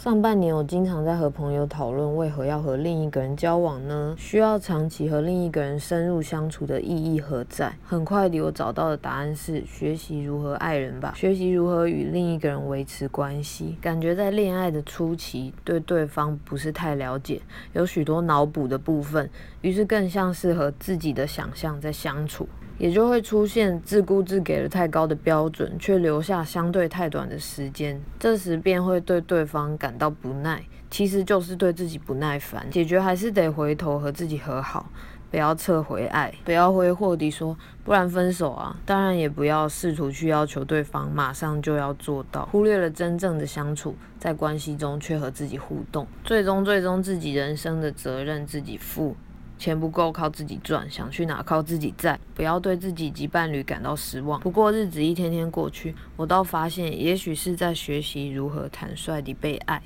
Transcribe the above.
上半年我经常在和朋友讨论为何要和另一个人交往呢？需要长期和另一个人深入相处的意义何在？很快地，我找到的答案是学习如何爱人吧，学习如何与另一个人维持关系。感觉在恋爱的初期，对对方不是太了解，有许多脑补的部分，于是更像是和自己的想象在相处。也就会出现自顾自给了太高的标准，却留下相对太短的时间，这时便会对对方感感到不耐，其实就是对自己不耐烦。解决还是得回头和自己和好，不要撤回爱，不要挥霍地说不然分手啊。当然也不要试图去要求对方马上就要做到，忽略了真正的相处，在关系中却和自己互动，最终最终自己人生的责任自己负。钱不够靠自己赚，想去哪靠自己在，不要对自己及伴侣感到失望。不过日子一天天过去，我倒发现，也许是在学习如何坦率地被爱。